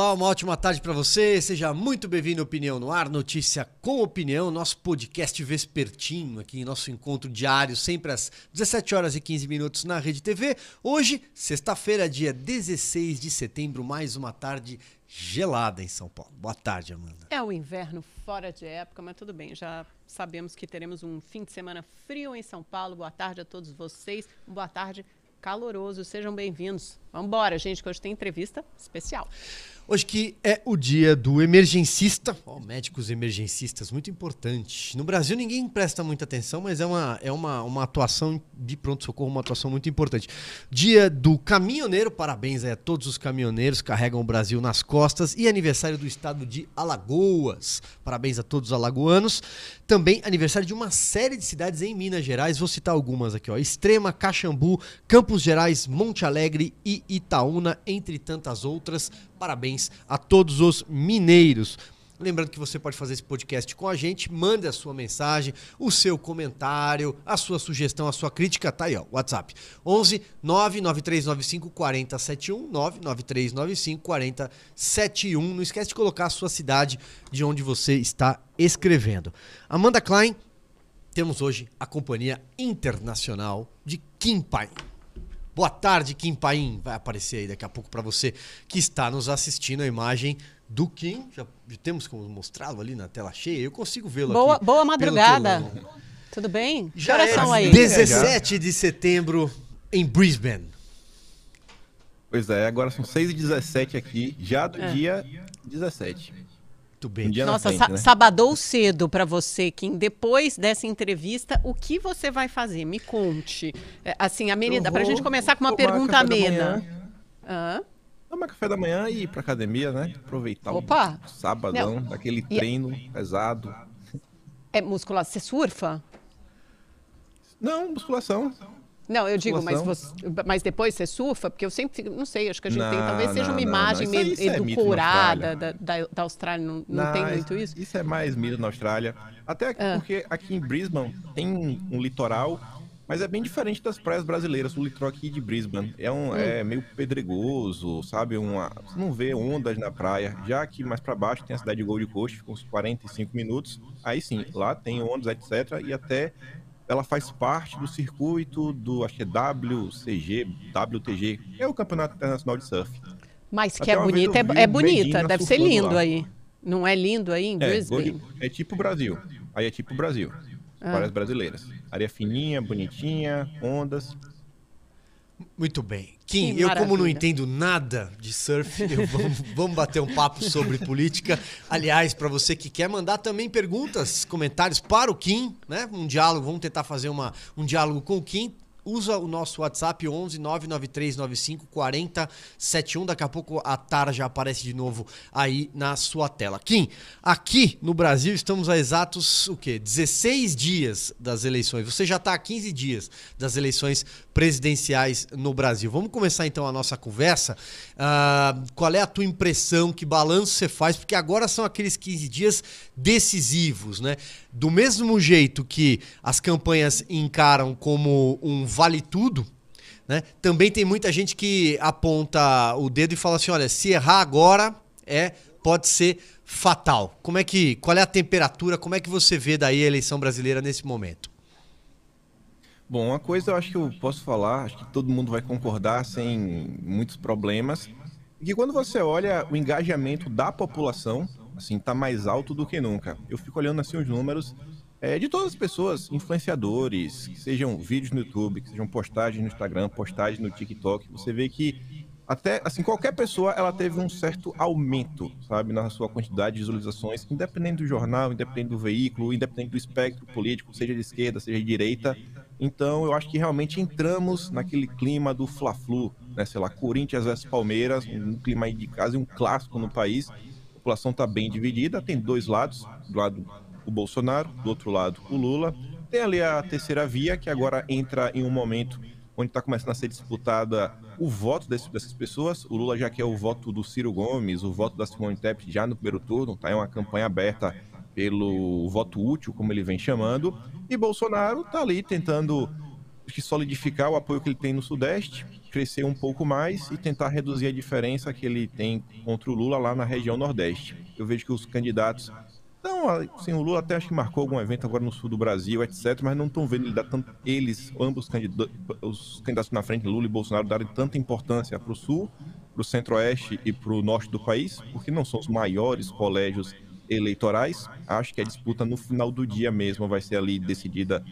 Olá, uma ótima tarde para você. Seja muito bem-vindo ao Opinião no Ar, notícia com opinião, nosso podcast vespertino aqui, nosso encontro diário, sempre às 17 horas e 15 minutos na Rede TV. Hoje, sexta-feira, dia 16 de setembro, mais uma tarde gelada em São Paulo. Boa tarde, Amanda. É o inverno fora de época, mas tudo bem. Já sabemos que teremos um fim de semana frio em São Paulo. Boa tarde a todos vocês. Boa tarde caloroso. Sejam bem-vindos. Vamos embora, gente, que hoje tem entrevista especial. Hoje que é o dia do emergencista, oh, médicos emergencistas, muito importante. No Brasil ninguém presta muita atenção, mas é uma, é uma, uma atuação de pronto-socorro, uma atuação muito importante. Dia do caminhoneiro, parabéns a todos os caminhoneiros carregam o Brasil nas costas. E aniversário do estado de Alagoas, parabéns a todos os alagoanos. Também aniversário de uma série de cidades em Minas Gerais, vou citar algumas aqui, ó. Extrema, Caxambu, Campos Gerais, Monte Alegre e Itaúna, entre tantas outras. Parabéns a todos os mineiros. Lembrando que você pode fazer esse podcast com a gente, mande a sua mensagem, o seu comentário, a sua sugestão, a sua crítica, tá aí, ó, WhatsApp. 11 99395 4071, 99395 4071. Não esquece de colocar a sua cidade de onde você está escrevendo. Amanda Klein, temos hoje a companhia internacional de Kim Pai. Boa tarde, Kim Paim. Vai aparecer aí daqui a pouco para você que está nos assistindo a imagem do Kim. Já, temos como mostrá-lo ali na tela cheia. Eu consigo vê-lo boa, aqui. Boa madrugada. Tudo bem? Já é aí? 17 de setembro em Brisbane. Pois é, agora são 6 e 17 aqui, já do é. dia 17. Muito bem. Um Nossa, frente, né? sabadou cedo para você, Kim. Depois dessa entrevista, o que você vai fazer? Me conte. É, assim, amena, para a gente começar com uma pergunta amena. Hã? Tomar café da manhã e ir pra academia, né? Aproveitar Opa. o sabadão, Não. daquele treino e... pesado. É musculação. Você surfa? Não, musculação. Não, eu digo, mas, você, mas depois você surfa? Porque eu sempre não sei, acho que a gente não, tem, talvez seja uma imagem não, meio é edulcorada da, da, da, Austrália, não, não, tem muito isso? Isso é mais mito na Austrália. Até ah. porque aqui em Brisbane tem um litoral, mas é bem diferente das praias brasileiras. O litoral aqui de Brisbane é, um, hum. é meio pedregoso, sabe? Uma, você não vê ondas na praia. Já que mais para baixo tem a cidade de Gold Coast, fica uns 45 minutos. Aí sim, lá tem ondas, etc. E até ela faz parte do circuito do, acho que é WCG, WTG, é o Campeonato Internacional de Surf. Mas que é bonita, é, é bonita, deve ser lindo lá. aí. Não é lindo aí em é, Brisbane? É tipo Brasil. Aí é tipo Brasil. Ah. Para as brasileiras. Areia fininha, bonitinha, ondas. Muito bem. Kim, eu como não entendo nada de surf, vamos, vamos, bater um papo sobre política. Aliás, para você que quer mandar também perguntas, comentários para o Kim, né? Um diálogo, vamos tentar fazer uma, um diálogo com o Kim usa o nosso WhatsApp 11 99395 4071. Daqui a pouco a Tara já aparece de novo aí na sua tela. Kim, aqui no Brasil estamos a exatos o quê? 16 dias das eleições. Você já está há 15 dias das eleições presidenciais no Brasil. Vamos começar então a nossa conversa. Uh, qual é a tua impressão? Que balanço você faz? Porque agora são aqueles 15 dias decisivos, né? Do mesmo jeito que as campanhas encaram como um vale tudo, né? Também tem muita gente que aponta o dedo e fala assim, olha, se errar agora é pode ser fatal. Como é que, qual é a temperatura? Como é que você vê daí a eleição brasileira nesse momento? Bom, uma coisa eu acho que eu posso falar, acho que todo mundo vai concordar sem muitos problemas, que quando você olha o engajamento da população, assim, tá mais alto do que nunca. Eu fico olhando assim os números é, de todas as pessoas, influenciadores, que sejam vídeos no YouTube, que sejam postagens no Instagram, postagens no TikTok, você vê que até, assim, qualquer pessoa, ela teve um certo aumento, sabe, na sua quantidade de visualizações, independente do jornal, independente do veículo, independente do espectro político, seja de esquerda, seja de direita, então, eu acho que realmente entramos naquele clima do Fla-Flu, né? Sei lá, Corinthians versus Palmeiras, um clima aí de casa e um clássico no país. A população está bem dividida, tem dois lados, do lado o Bolsonaro, do outro lado o Lula. Tem ali a terceira via, que agora entra em um momento onde está começando a ser disputada o voto desse, dessas pessoas. O Lula já quer o voto do Ciro Gomes, o voto da Simone Tebet já no primeiro turno, tá? É uma campanha aberta pelo voto útil, como ele vem chamando, e Bolsonaro está ali tentando solidificar o apoio que ele tem no Sudeste, crescer um pouco mais e tentar reduzir a diferença que ele tem contra o Lula lá na região Nordeste. Eu vejo que os candidatos então, assim, o Lula até acho que marcou algum evento agora no sul do Brasil, etc., mas não estão vendo ele dar tanto, eles, ambos candidatos, os candidatos na frente, Lula e Bolsonaro, darem tanta importância para o sul, para o centro-oeste e para o norte do país, porque não são os maiores colégios eleitorais. Acho que a disputa no final do dia mesmo vai ser ali decidida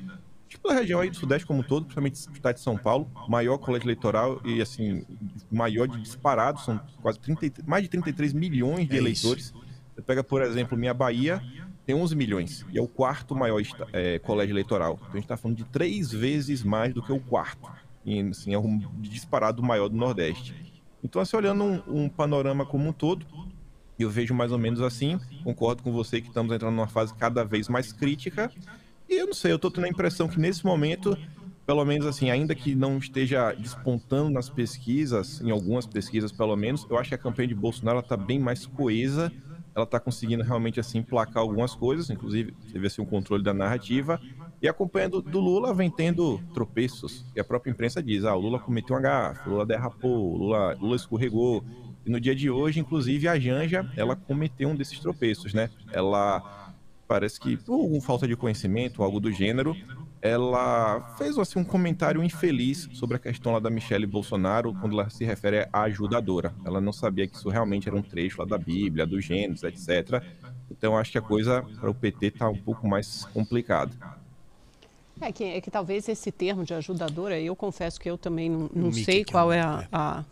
tipo a região aí do Sudeste como um todo, principalmente o estado de São Paulo, maior colégio eleitoral e assim, maior de disparado, são quase 30, mais de 33 milhões de é eleitores. Isso. Você pega, por exemplo, minha Bahia tem 11 milhões e é o quarto maior é, colégio eleitoral. Então a gente está falando de três vezes mais do que o quarto. E, assim, é um disparado maior do Nordeste. Então, assim, olhando um, um panorama como um todo, eu vejo mais ou menos assim. Concordo com você que estamos entrando numa fase cada vez mais crítica. E eu não sei, eu estou tendo a impressão que nesse momento, pelo menos assim, ainda que não esteja despontando nas pesquisas, em algumas pesquisas pelo menos, eu acho que a campanha de Bolsonaro está bem mais coesa ela está conseguindo realmente assim placar algumas coisas, inclusive vê assim, um controle da narrativa. E acompanhando do Lula vem tendo tropeços. E a própria imprensa diz: ah, o Lula cometeu um gafe, o Lula derrapou, o Lula, Lula escorregou. E no dia de hoje, inclusive, a Janja, ela cometeu um desses tropeços, né? Ela parece que por alguma falta de conhecimento, algo do gênero, ela fez assim, um comentário infeliz sobre a questão lá da Michelle Bolsonaro, quando ela se refere à ajudadora. Ela não sabia que isso realmente era um trecho lá da Bíblia, do Gênesis, etc. Então acho que a coisa para o PT está um pouco mais complicada. É que, é que talvez esse termo de ajudadora, eu confesso que eu também não, não sei qual é a, a, a,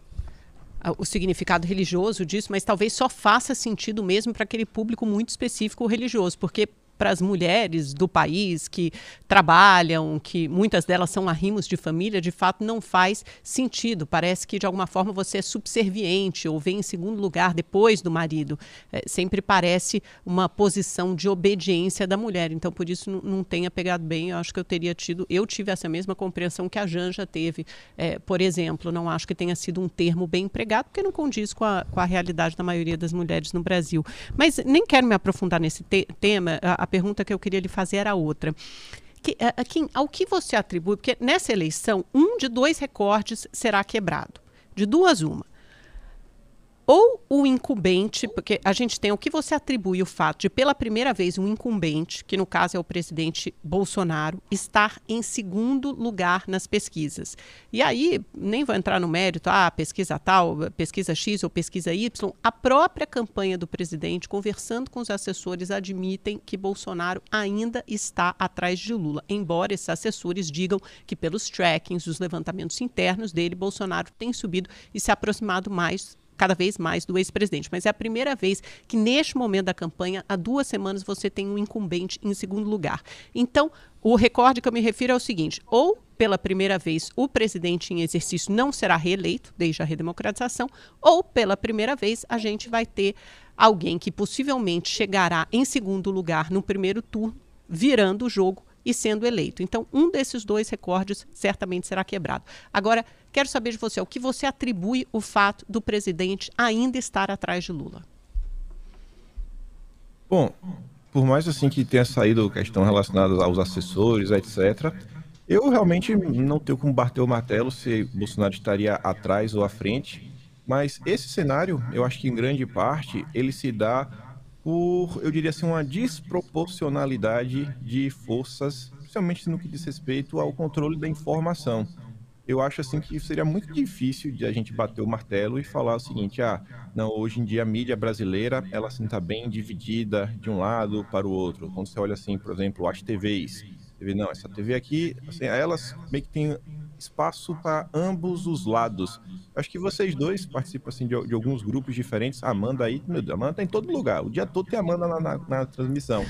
o significado religioso disso, mas talvez só faça sentido mesmo para aquele público muito específico religioso, porque para as mulheres do país que trabalham, que muitas delas são arrimos de família, de fato não faz sentido. Parece que de alguma forma você é subserviente ou vem em segundo lugar depois do marido. É, sempre parece uma posição de obediência da mulher. Então, por isso não, tenha pegado bem. Eu acho que eu teria tido, eu tive essa mesma compreensão que a Janja teve, é, por exemplo. Não acho que tenha sido um termo bem empregado, porque não condiz com a, com a realidade da maioria das mulheres no Brasil. Mas nem quero me aprofundar nesse te tema. A, a pergunta que eu queria lhe fazer era outra. Que, a, a, ao que você atribui, porque nessa eleição, um de dois recordes será quebrado. De duas, uma ou o incumbente, porque a gente tem o que você atribui o fato de, pela primeira vez, um incumbente, que no caso é o presidente Bolsonaro, estar em segundo lugar nas pesquisas. E aí, nem vou entrar no mérito, ah, pesquisa tal, pesquisa X ou pesquisa Y, a própria campanha do presidente, conversando com os assessores, admitem que Bolsonaro ainda está atrás de Lula, embora esses assessores digam que pelos trackings, os levantamentos internos dele, Bolsonaro tem subido e se aproximado mais cada vez mais do ex-presidente. Mas é a primeira vez que, neste momento da campanha, há duas semanas, você tem um incumbente em segundo lugar. Então, o recorde que eu me refiro é o seguinte: ou pela primeira vez o presidente em exercício não será reeleito, desde a redemocratização, ou pela primeira vez a gente vai ter alguém que possivelmente chegará em segundo lugar no primeiro turno, virando o jogo e sendo eleito. Então, um desses dois recordes certamente será quebrado. Agora, quero saber de você, o que você atribui o fato do presidente ainda estar atrás de Lula? Bom, por mais assim que tenha saído questão relacionada aos assessores, etc., eu realmente não tenho como bater o martelo se Bolsonaro estaria atrás ou à frente, mas esse cenário, eu acho que em grande parte, ele se dá por, eu diria assim, uma desproporcionalidade de forças, principalmente no que diz respeito ao controle da informação. Eu acho assim que seria muito difícil de a gente bater o martelo e falar o seguinte: ah, não, hoje em dia a mídia brasileira ela assim está bem dividida de um lado para o outro. Quando você olha assim, por exemplo, as TVs, vê, não, essa TV aqui, assim, elas meio que têm espaço para ambos os lados. Acho que vocês dois participam assim, de, de, alguns grupos diferentes. A Amanda aí, meu Deus, a Amanda tá em todo lugar. O dia todo tem a Amanda na, na, na transmissão.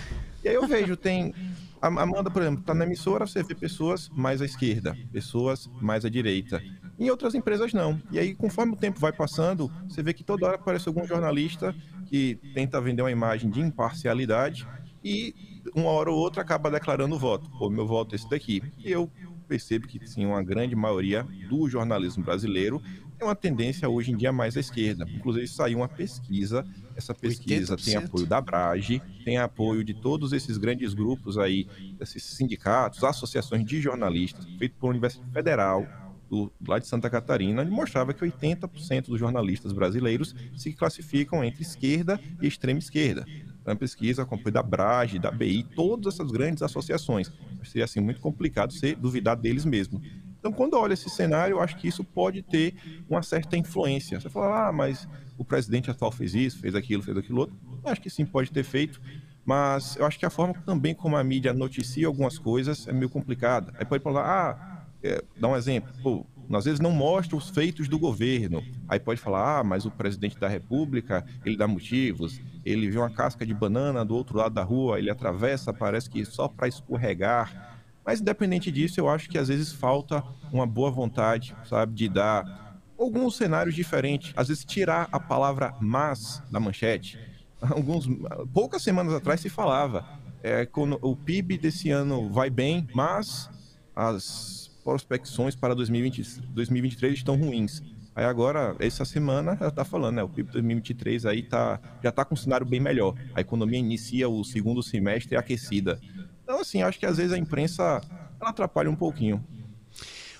E aí eu vejo, tem. A Amanda, por exemplo, tá na emissora, você vê pessoas mais à esquerda, pessoas mais à direita. Em outras empresas não. E aí, conforme o tempo vai passando, você vê que toda hora aparece algum jornalista que tenta vender uma imagem de imparcialidade e uma hora ou outra acaba declarando o voto. Pô, meu voto é esse daqui. E eu percebo que sim, uma grande maioria do jornalismo brasileiro tem uma tendência hoje em dia mais à esquerda. Inclusive saiu uma pesquisa, essa pesquisa 80%. tem apoio da Brage, tem apoio de todos esses grandes grupos aí, esses sindicatos, associações de jornalistas, feito por Universidade Federal, do, lá de Santa Catarina, mostrava que 80% dos jornalistas brasileiros se classificam entre esquerda e extrema esquerda. É uma pesquisa com apoio da Brage, da BI, todas essas grandes associações. Seria assim muito complicado ser duvidar deles mesmo. Então, quando olha esse cenário, eu acho que isso pode ter uma certa influência. Você fala, ah, mas o presidente atual fez isso, fez aquilo, fez aquilo outro. Eu acho que sim, pode ter feito. Mas eu acho que a forma também como a mídia noticia algumas coisas é meio complicada. Aí pode falar, ah, é, dá um exemplo, pô, às vezes não mostra os feitos do governo. Aí pode falar, ah, mas o presidente da República, ele dá motivos, ele vê uma casca de banana do outro lado da rua, ele atravessa, parece que só para escorregar. Mas independente disso, eu acho que às vezes falta uma boa vontade, sabe, de dar alguns cenários diferentes. Às vezes tirar a palavra mas da manchete. Alguns, poucas semanas atrás se falava, é, o PIB desse ano vai bem, mas as prospecções para 2020, 2023 estão ruins. Aí agora, essa semana, ela está falando, né? O PIB 2023 aí tá, já está com um cenário bem melhor. A economia inicia o segundo semestre aquecida. Então, assim, acho que às vezes a imprensa atrapalha um pouquinho.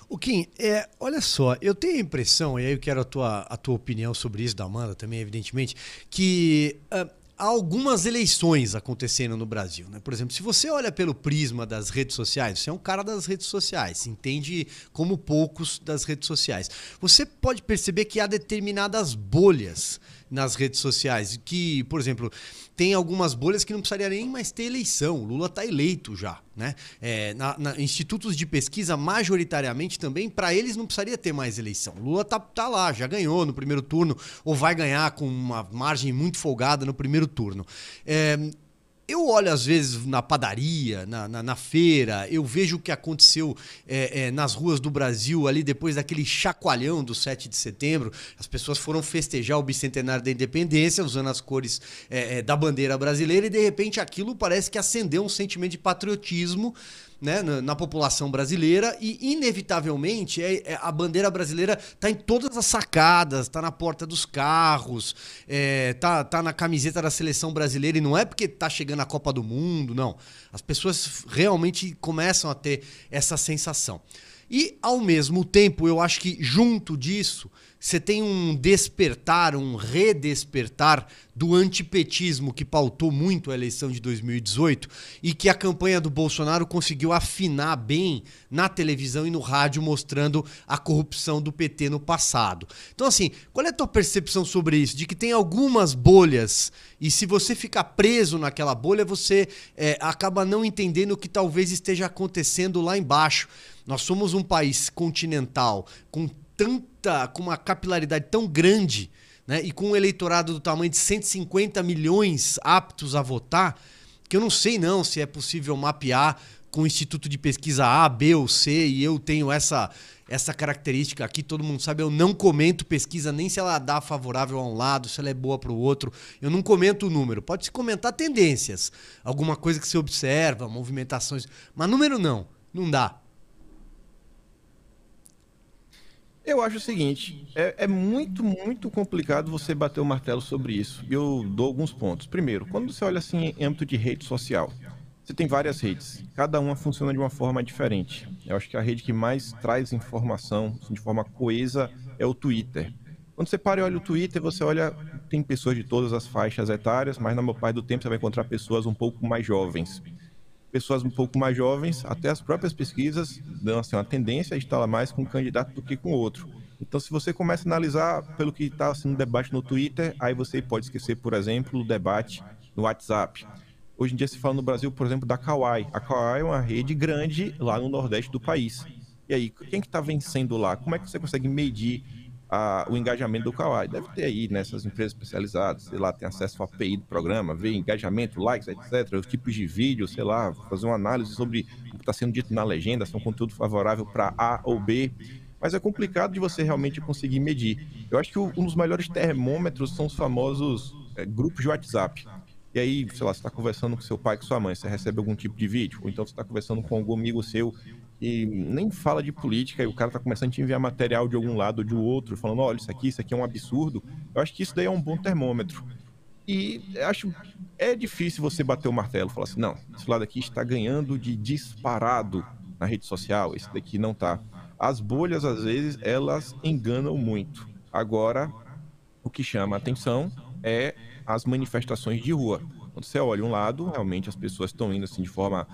O Kim, é, olha só, eu tenho a impressão, e aí eu quero a tua, a tua opinião sobre isso, da Amanda também, evidentemente, que uh, há algumas eleições acontecendo no Brasil. Né? Por exemplo, se você olha pelo prisma das redes sociais, você é um cara das redes sociais, entende como poucos das redes sociais. Você pode perceber que há determinadas bolhas nas redes sociais. Que, por exemplo, tem algumas bolhas que não precisaria nem mais ter eleição. O Lula está eleito já. Né? É, na, na, institutos de pesquisa, majoritariamente também, para eles não precisaria ter mais eleição. O Lula tá, tá lá, já ganhou no primeiro turno, ou vai ganhar com uma margem muito folgada no primeiro turno. É, eu olho às vezes na padaria, na, na, na feira, eu vejo o que aconteceu é, é, nas ruas do Brasil ali depois daquele chacoalhão do 7 de setembro. As pessoas foram festejar o bicentenário da independência usando as cores é, é da bandeira brasileira e de repente aquilo parece que acendeu um sentimento de patriotismo né, na, na, população brasileira e, inevitavelmente, é, é a bandeira brasileira está em todas as sacadas, está na porta dos carros, é, tá, tá na camiseta da seleção brasileira e não é porque está chegando a Copa do Mundo, não. As pessoas realmente começam a ter essa sensação. E, ao mesmo tempo, eu acho que junto disso você tem um despertar, um redespertar do antipetismo que pautou muito a eleição de 2018 e que a campanha do Bolsonaro conseguiu afinar bem na televisão e no rádio, mostrando a corrupção do PT no passado. Então, assim, qual é a tua percepção sobre isso? De que tem algumas bolhas e se você ficar preso naquela bolha, você é, acaba não entendendo o que talvez esteja acontecendo lá embaixo. Nós somos um país continental com com uma capilaridade tão grande, né, e com um eleitorado do tamanho de 150 milhões aptos a votar, que eu não sei não se é possível mapear com o Instituto de Pesquisa A, B ou C, e eu tenho essa essa característica aqui, todo mundo sabe, eu não comento pesquisa nem se ela dá favorável a um lado, se ela é boa para o outro. Eu não comento o número. Pode se comentar tendências, alguma coisa que se observa, movimentações, mas número não, não dá. Eu acho o seguinte, é, é, muito, muito complicado você bater o martelo sobre isso. E eu dou alguns pontos. Primeiro, quando você olha assim em âmbito de rede social, você tem várias redes. Cada uma funciona de uma forma diferente. Eu acho que a rede que mais traz informação de forma coesa é o Twitter. Quando você para e olha o Twitter, você olha, tem pessoas de todas as faixas etárias, mas na maior parte do tempo você vai encontrar pessoas um pouco mais jovens pessoas um pouco mais jovens, até as próprias pesquisas dão assim, uma tendência a estar mais com um candidato do que com outro. Então, se você começa a analisar pelo que está sendo assim, debate no Twitter, aí você pode esquecer, por exemplo, o debate no WhatsApp. Hoje em dia se fala no Brasil, por exemplo, da Kawaii. A Kawaii é uma rede grande lá no Nordeste do país. E aí, quem que está vencendo lá? Como é que você consegue medir a, o engajamento do Kawaii. Deve ter aí nessas empresas especializadas, sei lá, tem acesso à API do programa, ver engajamento, likes, etc., os tipos de vídeo, sei lá, fazer uma análise sobre o que está sendo dito na legenda, se é um conteúdo favorável para A ou B. Mas é complicado de você realmente conseguir medir. Eu acho que um dos melhores termômetros são os famosos é, grupos de WhatsApp. E aí, sei lá, você está conversando com seu pai, com sua mãe, você recebe algum tipo de vídeo, ou então você está conversando com algum amigo seu e nem fala de política e o cara tá começando a te enviar material de algum lado ou de outro, falando, olha, isso aqui, isso aqui é um absurdo. Eu acho que isso daí é um bom termômetro. E acho é difícil você bater o martelo, falar assim, não, esse lado aqui está ganhando de disparado na rede social, esse daqui não tá. As bolhas, às vezes, elas enganam muito. Agora, o que chama a atenção é as manifestações de rua. Quando você olha um lado, realmente as pessoas estão indo assim de forma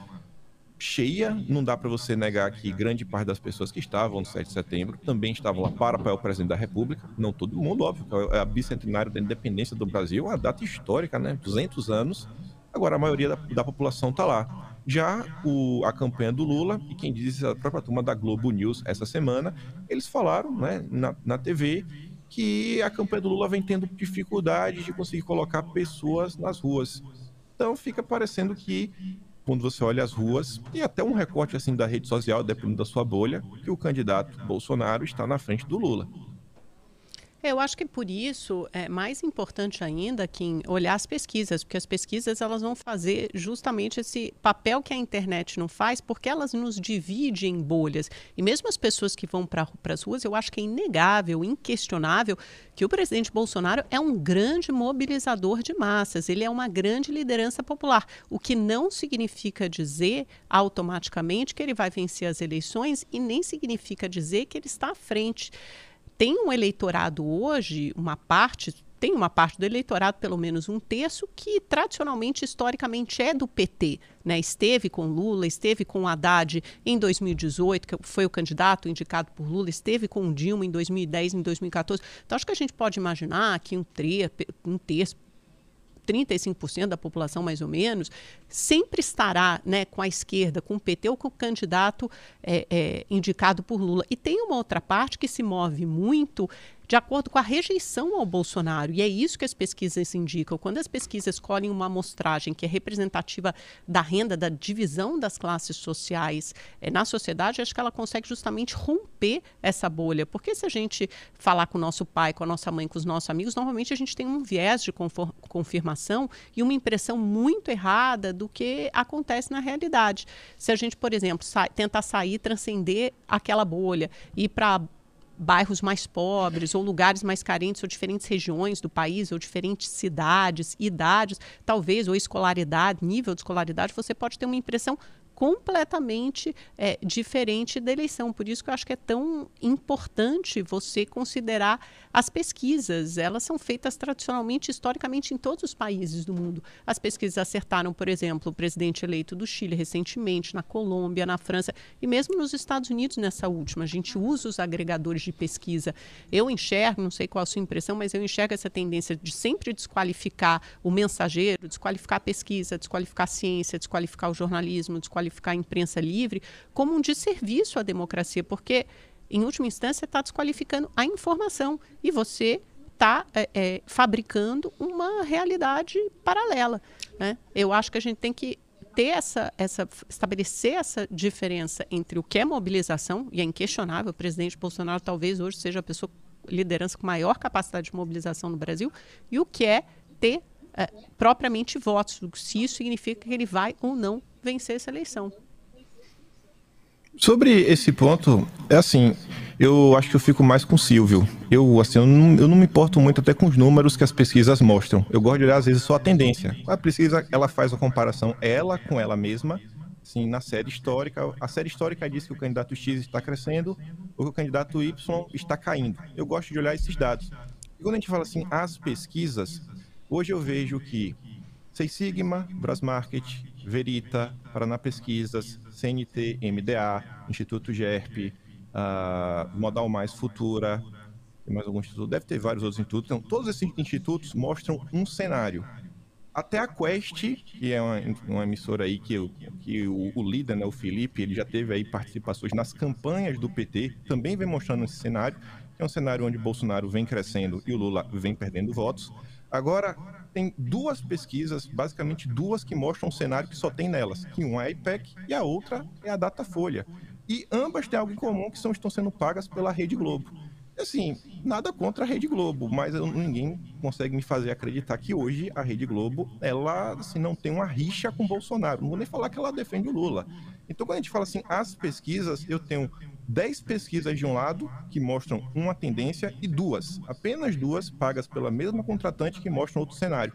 cheia. Não dá para você negar que grande parte das pessoas que estavam no 7 de setembro também estavam lá para apoiar o presidente da República. Não todo mundo, óbvio, é a bicentenário da independência do Brasil, uma data histórica, né? 200 anos. Agora a maioria da, da população está lá. Já o, a campanha do Lula, e quem diz a própria turma da Globo News essa semana, eles falaram né, na, na TV que a campanha do Lula vem tendo dificuldade de conseguir colocar pessoas nas ruas. Então fica parecendo que quando você olha as ruas e até um recorte assim da rede social, dependendo da sua bolha, que o candidato Bolsonaro está na frente do Lula. Eu acho que por isso é mais importante ainda que olhar as pesquisas, porque as pesquisas elas vão fazer justamente esse papel que a internet não faz, porque elas nos dividem em bolhas. E mesmo as pessoas que vão para as ruas, eu acho que é inegável, inquestionável, que o presidente Bolsonaro é um grande mobilizador de massas, ele é uma grande liderança popular, o que não significa dizer automaticamente que ele vai vencer as eleições e nem significa dizer que ele está à frente tem um eleitorado hoje, uma parte, tem uma parte do eleitorado, pelo menos um terço, que tradicionalmente, historicamente, é do PT. Né? Esteve com Lula, esteve com Haddad em 2018, que foi o candidato indicado por Lula, esteve com Dilma em 2010, em 2014. Então, acho que a gente pode imaginar que um, um terço, 35% da população, mais ou menos, sempre estará né, com a esquerda, com o PT ou com o candidato é, é, indicado por Lula. E tem uma outra parte que se move muito de acordo com a rejeição ao Bolsonaro. E é isso que as pesquisas indicam. Quando as pesquisas escolhem uma amostragem que é representativa da renda, da divisão das classes sociais é, na sociedade, acho que ela consegue justamente romper essa bolha. Porque se a gente falar com o nosso pai, com a nossa mãe, com os nossos amigos, normalmente a gente tem um viés de confirmação e uma impressão muito errada do que acontece na realidade. Se a gente, por exemplo, sa tentar sair, transcender aquela bolha, ir para bairros mais pobres ou lugares mais carentes ou diferentes regiões do país ou diferentes cidades, idades, talvez ou escolaridade, nível de escolaridade, você pode ter uma impressão completamente é, diferente da eleição. Por isso que eu acho que é tão importante você considerar as pesquisas. Elas são feitas tradicionalmente, historicamente, em todos os países do mundo. As pesquisas acertaram, por exemplo, o presidente eleito do Chile recentemente, na Colômbia, na França e mesmo nos Estados Unidos nessa última. A gente usa os agregadores de pesquisa. Eu enxergo, não sei qual a sua impressão, mas eu enxergo essa tendência de sempre desqualificar o mensageiro, desqualificar a pesquisa, desqualificar a ciência, desqualificar o jornalismo, desqualificar desqualificar a imprensa livre como um desserviço à democracia, porque, em última instância, está desqualificando a informação e você está é, é, fabricando uma realidade paralela. Né? Eu acho que a gente tem que ter essa, essa, estabelecer essa diferença entre o que é mobilização, e é inquestionável, o presidente Bolsonaro talvez hoje seja a pessoa liderança com maior capacidade de mobilização no Brasil, e o que é ter é, propriamente votos, se isso significa que ele vai ou não vencer essa eleição. Sobre esse ponto, é assim, eu acho que eu fico mais com o Silvio. Eu, assim, eu não, eu não, me importo muito até com os números que as pesquisas mostram. Eu gosto de olhar, às vezes, só a tendência. A pesquisa, ela faz a comparação, ela com ela mesma, assim, na série histórica. A série histórica diz que o candidato X está crescendo ou que o candidato Y está caindo. Eu gosto de olhar esses dados. E quando a gente fala assim, as pesquisas, hoje eu vejo que Seis Sigma, Brasmarket, Verita, Paraná Pesquisas, CNT, MDA, Instituto GERP, uh, Modal Mais Futura, mais algum instituto, deve ter vários outros institutos. Então, todos esses institutos mostram um cenário. Até a Quest, que é uma, uma emissora aí que, que o, o, líder, né, o Felipe, ele já teve aí participações nas campanhas do PT, também vem mostrando esse cenário, que é um cenário onde Bolsonaro vem crescendo e o Lula vem perdendo votos. Agora, tem duas pesquisas, basicamente duas que mostram um cenário que só tem nelas, que uma é a IPEC e a outra é a Datafolha. E ambas têm algo em comum que são, estão sendo pagas pela Rede Globo. Assim, nada contra a Rede Globo, mas eu, ninguém consegue me fazer acreditar que hoje a Rede Globo, ela assim, não tem uma rixa com Bolsonaro. Não vou nem falar que ela defende o Lula. Então, quando a gente fala assim, as pesquisas, eu tenho 10 pesquisas de um lado que mostram uma tendência e duas, apenas duas, pagas pela mesma contratante que mostram outro cenário.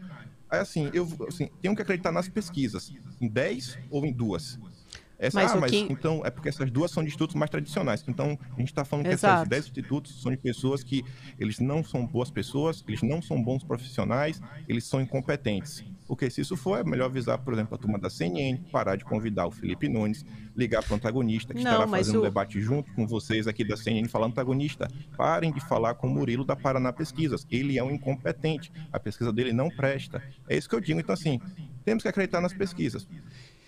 Aí, assim, eu assim, tenho que acreditar nas pesquisas, em 10 ou em duas. Essa, Mas ah, mas que- então é porque essas duas são de institutos mais tradicionais. Então a gente está falando que Exato. essas 10 institutos são de pessoas que eles não são boas pessoas, eles não são bons profissionais, eles são incompetentes. Porque se isso for, é melhor avisar, por exemplo, a turma da CNN, parar de convidar o Felipe Nunes, ligar para o antagonista, que Não, estará fazendo o- um debate junto com vocês aqui da CNN, falando antagonista, parem de falar com o Murilo da Paraná Pesquisas. Ele é um incompetente. A pesquisa dele não presta. É isso que eu digo. Então, assim, temos que acreditar nas pesquisas.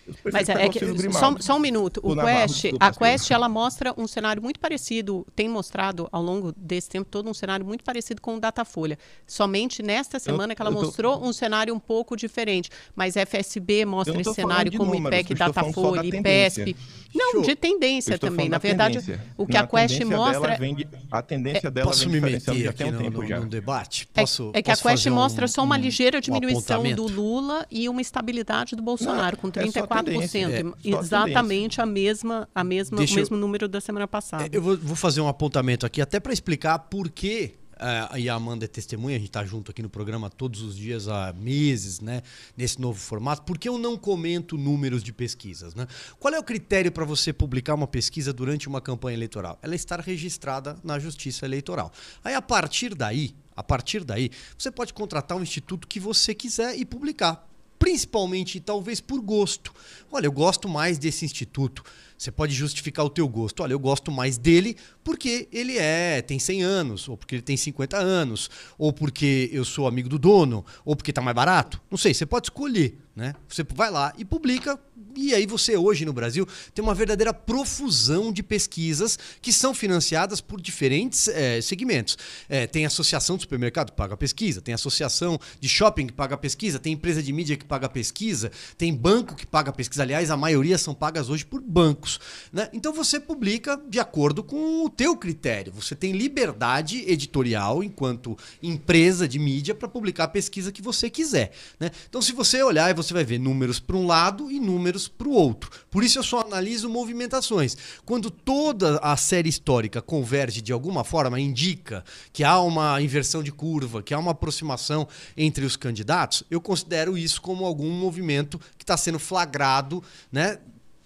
Eu Mas é, é que, só, só um minuto. O Navarro, Quest, desculpa, a. Quest, ela mostra um cenário muito parecido, tem mostrado ao longo desse tempo todo um cenário muito parecido com o Datafolha. Somente nesta semana que ela eu tô- mostrou um cenário um pouco diferente. Mas FSB mostra Eu esse cenário como números, IPEC, eu Datafolha. IPESP. Não, Show. de Eu tendência também. Na da verdade, tendência. o que Na a Quest mostra. Dela vem a tendência dela Posso vem me meter aqui um no, tempo no- já. no debate? É- Posso, é, que a Quest mostra um- só uma um- ligeira diminuição do? Lula e uma estabilidade do Bolsonaro, com é só 34%. Tendência, é, só exatamente a mesma, a mesma, Deixa o eu- mesmo número da semana passada. É, Eu vou, vou fazer um apontamento aqui, até para explicar por que. eh, e a Amanda é testemunha, a gente está junto aqui no programa todos os dias há meses, né? Nesse novo formato. Por que eu não comento números de pesquisas? Né? Qual é o critério para você publicar uma pesquisa durante uma campanha eleitoral? Ela estar registrada na Justiça Eleitoral. Aí, a partir daí, a partir daí, você pode contratar um instituto que você quiser e publicar principalmente talvez por gosto. Olha, eu gosto mais desse instituto. Você pode justificar o teu gosto. Olha, eu gosto mais dele porque ele é tem 100 anos, ou porque ele tem 50 anos, ou porque eu sou amigo do dono, ou porque tá mais barato. Não sei, você pode escolher, né? Você vai lá e publica e aí você hoje no Brasil tem uma verdadeira profusão de pesquisas que são financiadas por diferentes eh, segmentos. Eh, tem associação de supermercado que paga pesquisa, tem associação de shopping que paga pesquisa, tem empresa de mídia que paga pesquisa, tem banco que paga pesquisa. Aliás, a maioria são pagas hoje por bancos. Né? Então você publica de acordo com o teu critério. Você tem liberdade editorial enquanto empresa de mídia para publicar a pesquisa que você quiser. Né? Então, se você olhar, você vai ver números para um lado e números para o outro. Por isso eu só analiso movimentações. Quando toda a série histórica converge de alguma forma, indica que há uma inversão de curva, que há uma aproximação entre os candidatos, eu considero isso como algum movimento que está sendo flagrado, né?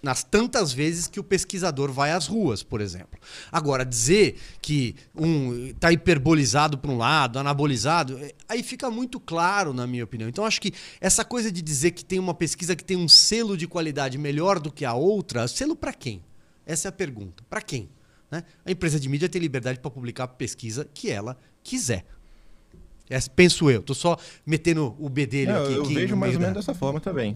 Nas tantas vezes que o pesquisador vai às ruas, por exemplo. Agora, dizer que um está hiperbolizado para um lado, anabolizado, eh, aí fica muito claro, na minha opinião. Então, acho que essa coisa de dizer que tem uma pesquisa que tem um selo de qualidade melhor do que a outra, selo para quem? Essa é a pergunta. Para quem? Né? A empresa de mídia tem liberdade para publicar a pesquisa que ela quiser. Essa- penso eu. Tô só metendo o B dele Não, aqui. eu aqui vejo mais ou menos da- dessa forma também.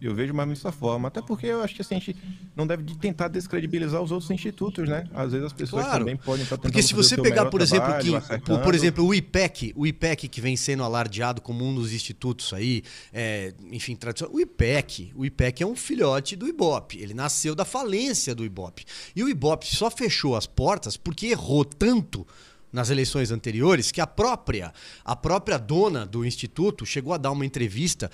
Eu vejo mais dessa forma. Até porque eu acho que assim, a gente não deve de tentar descredibilizar os outros institutos, né? Às vezes as pessoas Claro. também podem estar tentando Porque se você pegar, por exemplo, trabalho, que, por, por exemplo, o IPEC, o IPEC que vem sendo alardeado como um dos institutos aí, é, enfim, tradicional. O IPEC, o IPEC é um filhote do IBOP. Ele nasceu da falência do IBOP. E o IBOP só fechou as portas porque errou tanto nas eleições anteriores que a própria a própria dona do instituto chegou a dar uma entrevista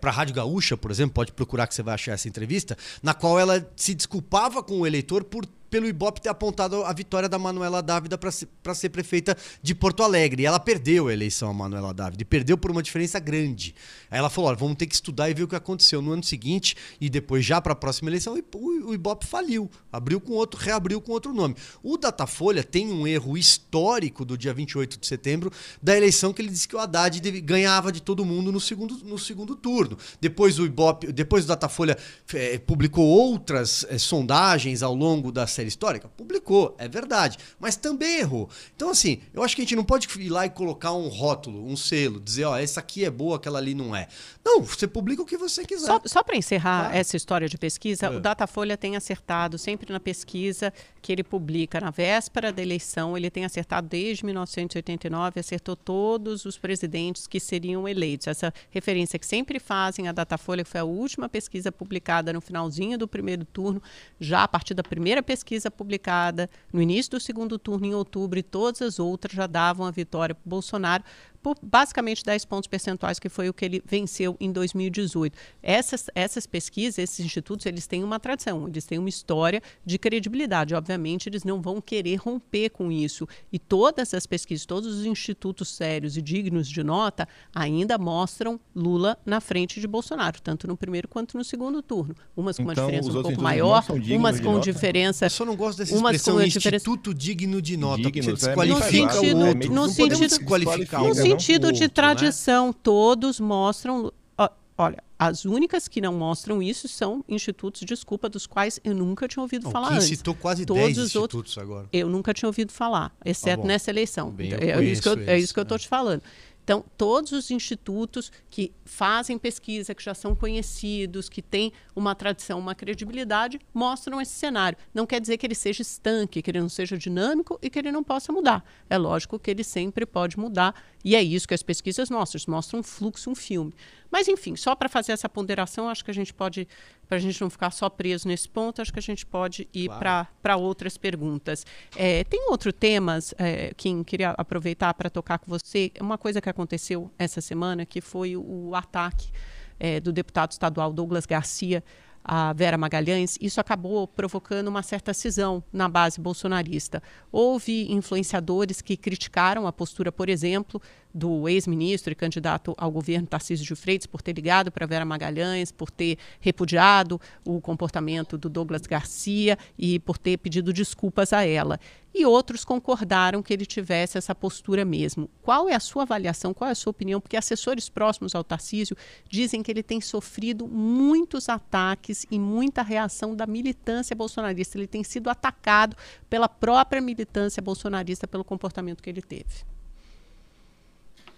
para a Rádio Gaúcha, por exemplo, pode procurar que você vai achar essa entrevista, na qual ela se desculpava com o eleitor por pelo Ibope ter apontado a vitória da Manuela Dávida para ser, ser prefeita de Porto Alegre. E ela perdeu a eleição, a Manuela Dávida, e perdeu por uma diferença grande. Aí ela falou: olha, vamos ter que estudar e ver o que aconteceu no ano seguinte, e depois, já para a próxima eleição, o, o Ibope faliu. Abriu com outro, reabriu com outro nome. O Datafolha tem um erro histórico do dia 28 de setembro, da eleição que ele disse que o Haddad ganhava de todo mundo no segundo, no segundo turno. Depois o Ibope, depois o Datafolha eh, publicou outras eh, sondagens ao longo da série histórica? Publicou, é verdade. Mas também errou. Então, assim, eu acho que a gente não pode ir lá e colocar um rótulo, um selo, dizer, ó, essa aqui é boa, aquela ali não é. Não, você publica o que você quiser. Só, só para encerrar Claro. essa história de pesquisa, É. o Datafolha tem acertado sempre na pesquisa que ele publica na véspera da eleição, ele tem acertado desde 1989, acertou todos os presidentes que seriam eleitos. Essa referência que sempre fazem a Datafolha, que foi a última pesquisa publicada no finalzinho do primeiro turno, já a partir da primeira pesquisa publicada no início do segundo turno, em outubro, e todas as outras já davam a vitória para Bolsonaro. Por basicamente 10 pontos percentuais, que foi o que ele venceu em 2018. Essas, essas pesquisas, esses institutos, eles têm uma tradição, eles têm uma história de credibilidade. Obviamente, eles não vão querer romper com isso. E todas as pesquisas, todos os institutos sérios e dignos de nota ainda mostram Lula na frente de Bolsonaro, tanto no primeiro quanto no segundo turno. Umas com uma Então, diferença um pouco não maior, umas com diferença. Eu só não gosto dessa Umas expressão com a diferença- instituto digno de nota, porque Digno, você é desqualifica pesado, o né? outro. Não no podemos sentido- desqualificar No um sentido de outro, né? tradição, todos mostram. ó, Olha, as únicas que não mostram isso são institutos, desculpa, dos quais eu nunca tinha ouvido Não, falar antes. citou quase Todos 10 os outros- institutos agora. Eu nunca tinha ouvido falar, exceto bom. nessa eleição. Bem, eu é, isso que eu, conheço é isso que eu estou é. te falando. Então, todos os institutos que fazem pesquisa, que já são conhecidos, que têm uma tradição, uma credibilidade, mostram esse cenário. Não quer dizer que ele seja estanque, que ele não seja dinâmico e que ele não possa mudar. É lógico que ele sempre pode mudar, e é isso que as pesquisas mostram, mostram um fluxo, um filme. Mas, enfim, só para fazer essa ponderação, acho que a gente pode, para a gente não ficar só preso nesse ponto, acho que a gente pode ir Claro. para outras perguntas. É, tem outro temas, é, Kim, queria aproveitar para tocar com você. Uma coisa que aconteceu essa semana, que foi o, o ataque é, do deputado estadual Douglas Garcia a Vera Magalhães, isso acabou provocando uma certa cisão na base bolsonarista. Houve influenciadores que criticaram a postura, por exemplo, do ex-ministro e candidato ao governo Tarcísio de Freitas por ter ligado para Vera Magalhães, por ter repudiado o comportamento do Douglas Garcia e por ter pedido desculpas a ela. E outros concordaram que ele tivesse essa postura mesmo. Qual é a sua avaliação, qual é a sua opinião? Porque assessores próximos ao Tarcísio dizem que ele tem sofrido muitos ataques e muita reação da militância bolsonarista. Ele tem sido atacado pela própria militância bolsonarista pelo comportamento que ele teve.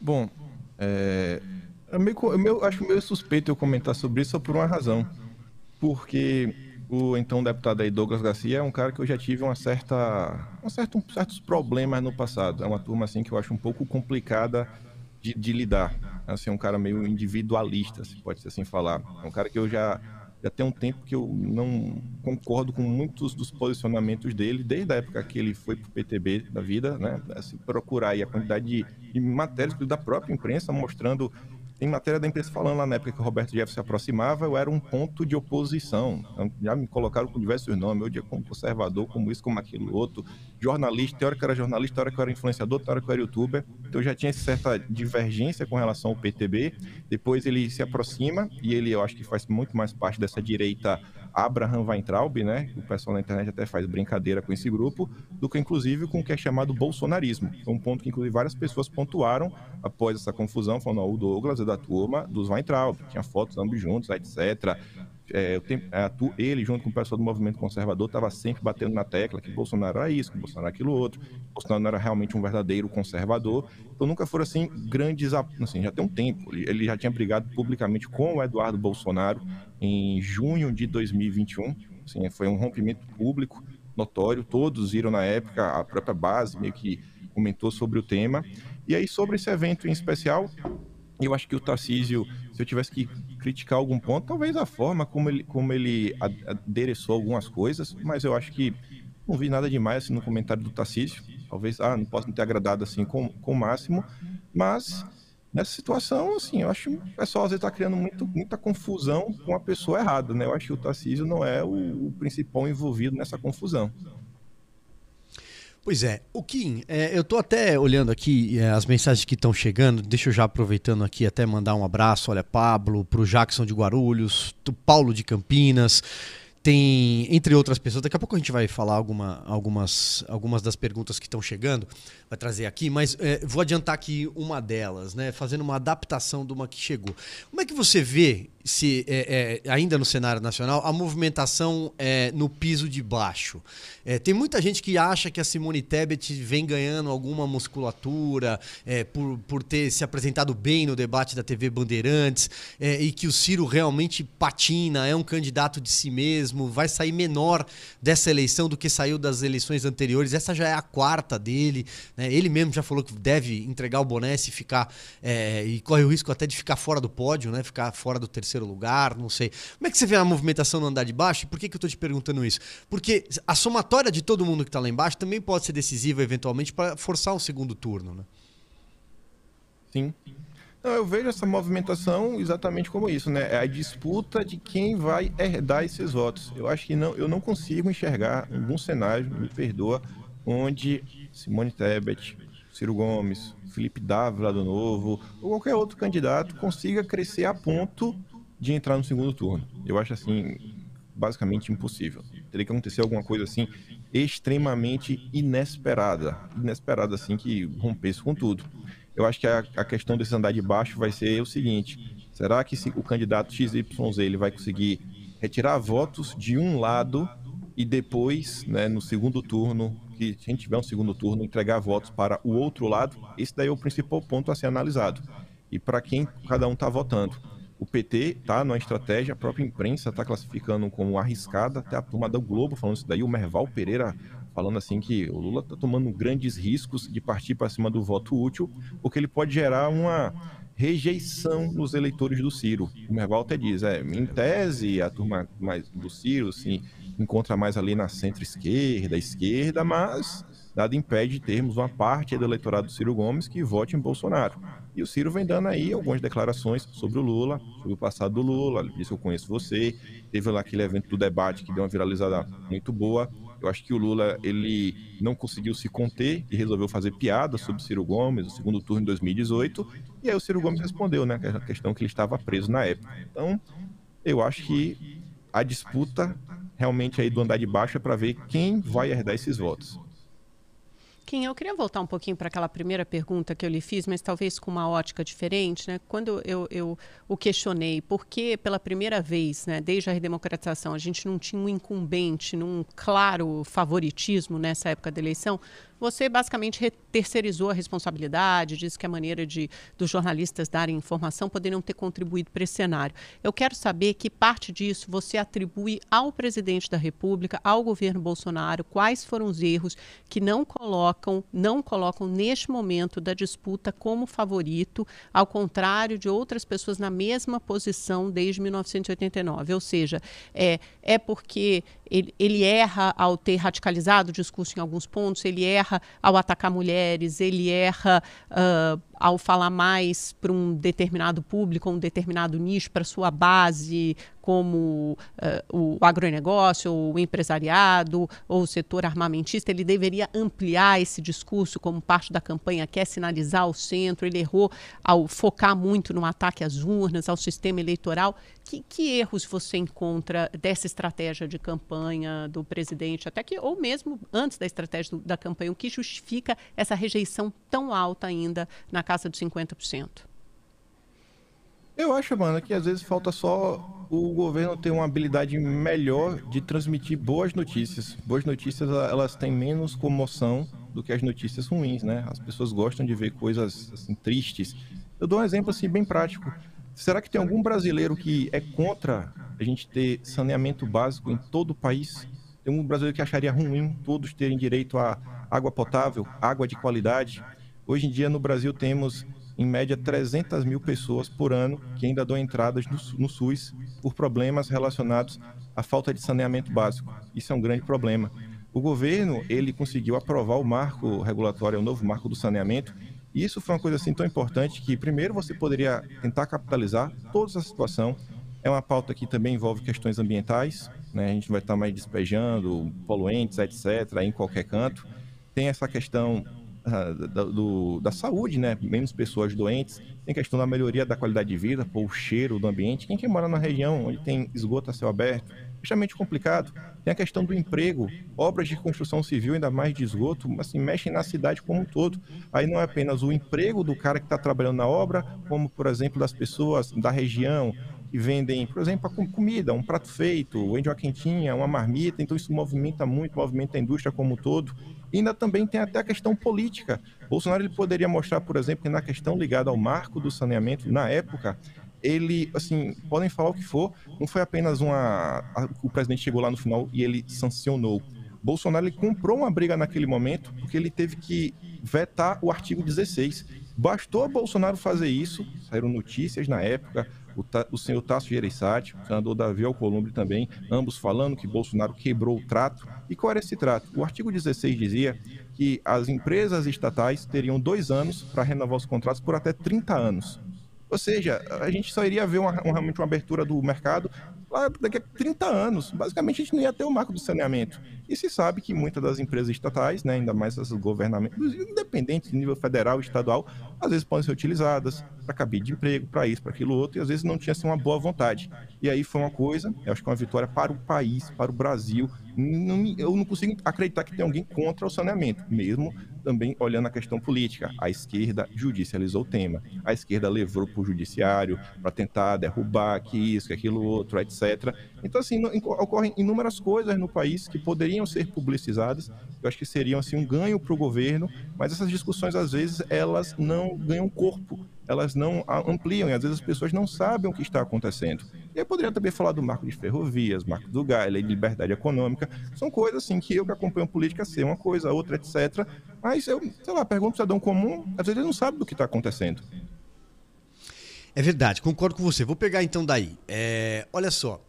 Bom, é, é meio, é meio- acho meio suspeito eu comentar sobre isso só por uma razão. Porque o então deputado aí, Douglas Garcia, é um cara que eu já tive uma certa, um certo, certos problemas no passado. É uma turma assim que eu acho um pouco complicada de, de lidar. Assim, um cara meio individualista, se pode assim falar. É um cara que eu já já tem um tempo que eu não concordo com muitos dos posicionamentos dele, desde a época que ele foi pro PTB da vida, né? Se procurar aí a quantidade de, de matérias da própria imprensa mostrando tem matéria da imprensa falando lá na época que o Roberto Jefferson se aproximava, eu era um ponto de oposição. Então, já me colocaram com diversos nomes, eu dia como conservador, como isso, como aquilo outro. Jornalista, tem hora que eu era jornalista, tem hora que eu era influenciador, tem hora que eu era youtuber. Então eu já tinha certa divergência com relação ao PTB. Depois ele se aproxima, e ele eu acho que faz muito mais parte dessa direita Abraham Weintraub, né? O pessoal na internet até faz brincadeira com esse grupo, do que inclusive com o que é chamado bolsonarismo. Foi um ponto que inclusive várias pessoas pontuaram após essa confusão, falando, ó, o Douglas é da turma dos Weintraub, tinha fotos ambos juntos, etc. É, eu tenho- a ele, junto com o pessoal do movimento conservador, estava sempre batendo na tecla que Bolsonaro era isso, que Bolsonaro era aquilo outro, Bolsonaro não era realmente um verdadeiro conservador. Então nunca foram assim grandes, assim, já tem um tempo. Ele, ele já tinha brigado publicamente com o Eduardo Bolsonaro em junho de 2021. Assim, foi um rompimento público notório, todos viram na época, a própria base meio que comentou sobre o tema. E aí sobre esse evento em especial, eu acho que o Tarcísio, se eu tivesse que criticar algum ponto, talvez a forma como ele, como ele adereçou algumas coisas, mas eu acho que não vi nada demais assim, no comentário do Tarcísio. Talvez, ah, não posso não ter agradado assim com, com o máximo, mas nessa situação, assim, eu acho que o pessoal às vezes está criando muito, muita confusão com a pessoa errada, né? Eu acho que o Tarcísio não é o, o principal envolvido nessa confusão. Pois é, o Kim, é, eu tô até olhando aqui é, as mensagens que estão chegando, deixa eu já aproveitando aqui até mandar um abraço, olha, Pablo, pro Jackson de Guarulhos, do Paulo de Campinas, tem, entre outras pessoas, daqui a pouco a gente vai falar alguma, algumas, algumas das perguntas que estão chegando, vai trazer aqui, mas é, vou adiantar aqui uma delas, né, fazendo uma adaptação de uma que chegou. Como é que você vê, se é, é, ainda no cenário nacional, a movimentação é, no piso de baixo? É, tem muita gente que acha que a Simone Tebet vem ganhando alguma musculatura é, por, por ter se apresentado bem no debate da TV Bandeirantes e que o Ciro realmente patina, é um candidato de si mesmo, vai sair menor dessa eleição do que saiu das eleições anteriores. Essa já é a quarta dele. né? Ele mesmo já falou que deve entregar o boné se ficar é, e corre o risco até de ficar fora do pódio, né? Ficar fora do terceiro lugar, não sei. Como é que você vê a movimentação no andar de baixo? Por que, que eu tô te perguntando isso? Porque a somatória de todo mundo que tá lá embaixo também pode ser decisiva, eventualmente, para forçar um segundo turno, né? Sim. Não, eu vejo essa movimentação exatamente como isso, né? É a disputa de quem vai herdar esses votos. Eu acho que não, eu não consigo enxergar algum cenário, me perdoa, onde Simone Tebet, Ciro Gomes, Felipe Dávila do Novo, ou qualquer outro candidato consiga crescer a ponto de entrar no segundo turno. Eu acho assim, basicamente impossível. Teria que acontecer alguma coisa assim extremamente inesperada, inesperada assim que rompesse com tudo. Eu acho que a, a questão desse andar de baixo vai ser o seguinte: será que se o candidato XYZ ele vai conseguir retirar votos de um lado e depois, né, no segundo turno, que a gente tiver um segundo turno, entregar votos para o outro lado? Esse daí é o principal ponto a ser analisado. E para quem cada um está votando. O PT está numa estratégia, a própria imprensa está classificando como arriscada, até a turma do Globo falando isso daí, o Merval Pereira falando assim que o Lula está tomando grandes riscos de partir para cima do voto útil, porque ele pode gerar uma rejeição nos eleitores do Ciro. O Merval até diz, é, em tese, a turma mais do Ciro se encontra mais ali na centro-esquerda, esquerda, mas nada impede de termos uma parte do eleitorado do Ciro Gomes que vote em Bolsonaro. E o Ciro vem dando aí algumas declarações sobre o Lula, sobre o passado do Lula. Ele disse: Eu conheço você. Teve lá aquele evento do debate que deu uma viralizada muito boa. Eu acho que o Lula ele não conseguiu se conter e resolveu fazer piada sobre Ciro Gomes, no segundo turno de 2018. E aí o Ciro Gomes respondeu, né? A questão que ele estava preso na época. Então, eu acho que a disputa realmente aí do andar de baixo é para ver quem vai herdar esses votos. Kim, eu queria voltar um pouquinho para aquela primeira pergunta que eu lhe fiz, mas talvez com uma ótica diferente, né? Quando eu, eu o questionei por que pela primeira vez, né, desde a redemocratização, a gente não tinha um incumbente num claro favoritismo nessa época da eleição, você basicamente terceirizou a responsabilidade, disse que a maneira de dos jornalistas darem informação poderiam ter contribuído para esse cenário. Eu quero saber que parte disso você atribui ao presidente da República, ao governo Bolsonaro, quais foram os erros que não colocam, não colocam neste momento da disputa como favorito, ao contrário de outras pessoas na mesma posição desde 1989. Ou seja, é, é porque ele, ele erra ao ter radicalizado o discurso em alguns pontos, ele erra ao atacar mulheres, ele erra uh, ao falar mais para um determinado público, um determinado nicho, para sua base, como uh, o agronegócio, ou o empresariado, ou o setor armamentista, ele deveria ampliar esse discurso como parte da campanha, quer sinalizar o centro, ele errou ao focar muito no ataque às urnas, ao sistema eleitoral. Que, que erros você encontra dessa estratégia de campanha do presidente, até que, ou mesmo antes da estratégia do, da campanha, o que justifica essa rejeição tão alta ainda na casa dos 50%? Eu acho, mano, que às vezes falta só o governo ter uma habilidade melhor de transmitir boas notícias. Boas notícias, elas têm menos comoção do que as notícias ruins, né? As pessoas gostam de ver coisas assim, tristes. Eu dou um exemplo assim bem prático. Será que tem algum brasileiro que é contra a gente ter saneamento básico em todo o país? Tem um brasileiro que acharia ruim todos terem direito a água potável, água de qualidade? Hoje em dia no Brasil temos em média 300 mil pessoas por ano que ainda dão entradas no, no SUS por problemas relacionados à falta de saneamento básico. Isso é um grande problema. O governo ele conseguiu aprovar o marco regulatório, o novo marco do saneamento, e isso foi uma coisa assim tão importante que primeiro você poderia tentar capitalizar toda essa situação. É uma pauta que também envolve questões ambientais, né? A gente vai estar mais despejando poluentes, etc, em qualquer canto. Tem essa questão da, do, da saúde, né? Menos pessoas doentes. Tem questão da melhoria da qualidade de vida, pô, o cheiro do ambiente. Quem que mora na região onde tem esgoto a céu aberto, extremamente complicado. Tem a questão do emprego, obras de construção civil, ainda mais de esgoto, assim, mexem na cidade como um todo. Aí não é apenas o emprego do cara que está trabalhando na obra, como, por exemplo, das pessoas da região que vendem, por exemplo, a comida, um prato feito, vende uma quentinha, uma marmita, então isso movimenta muito, movimenta a indústria como um todo. E ainda também tem até a questão política. Bolsonaro ele poderia mostrar, por exemplo, que na questão ligada ao marco do saneamento, na época, ele, assim, podem falar o que for, não foi apenas uma. O presidente chegou lá no final e ele sancionou. Bolsonaro ele comprou uma briga naquele momento, porque ele teve que vetar o artigo 16. Bastou Bolsonaro fazer isso, saíram notícias na época, o, o senhor Tasso Gereissati, o senador Davi Alcolumbre também, ambos falando que Bolsonaro quebrou o trato. E qual era esse trato? O artigo 16 dizia que as empresas estatais teriam dois anos para renovar os contratos por até 30 anos. Ou seja, a gente só iria ver uma, realmente uma abertura do mercado lá daqui a 30 anos. Basicamente, a gente não ia ter o marco do saneamento. E se sabe que muitas das empresas estatais, né, ainda mais as governamentais, independentes, de nível federal e estadual, às vezes podem ser utilizadas para cabide de emprego, para isso, para aquilo outro, e às vezes não tinha assim, uma boa vontade. E aí foi uma coisa, eu acho que uma vitória para o país, para o Brasil. Não, eu não consigo acreditar que tem alguém contra o saneamento, mesmo também olhando a questão política. A esquerda judicializou o tema. A esquerda levou para o judiciário para tentar derrubar que isso, que aquilo outro, etc. Então, assim, ocorrem inúmeras coisas no país que poderiam ser publicizadas. Eu acho que seriam assim um ganho para o governo, mas essas discussões às vezes elas não ganham corpo elas não ampliam e às vezes as pessoas não sabem o que está acontecendo. E eu poderia também falar do marco de ferrovias, marco do gás, lei de liberdade econômica. São coisas assim que eu que acompanho política sei uma coisa, outra, etc. Mas eu, sei lá, pergunto para o cidadão comum, às vezes ele não sabe do que está acontecendo. É verdade, concordo com você. Vou pegar então daí. É, olha só,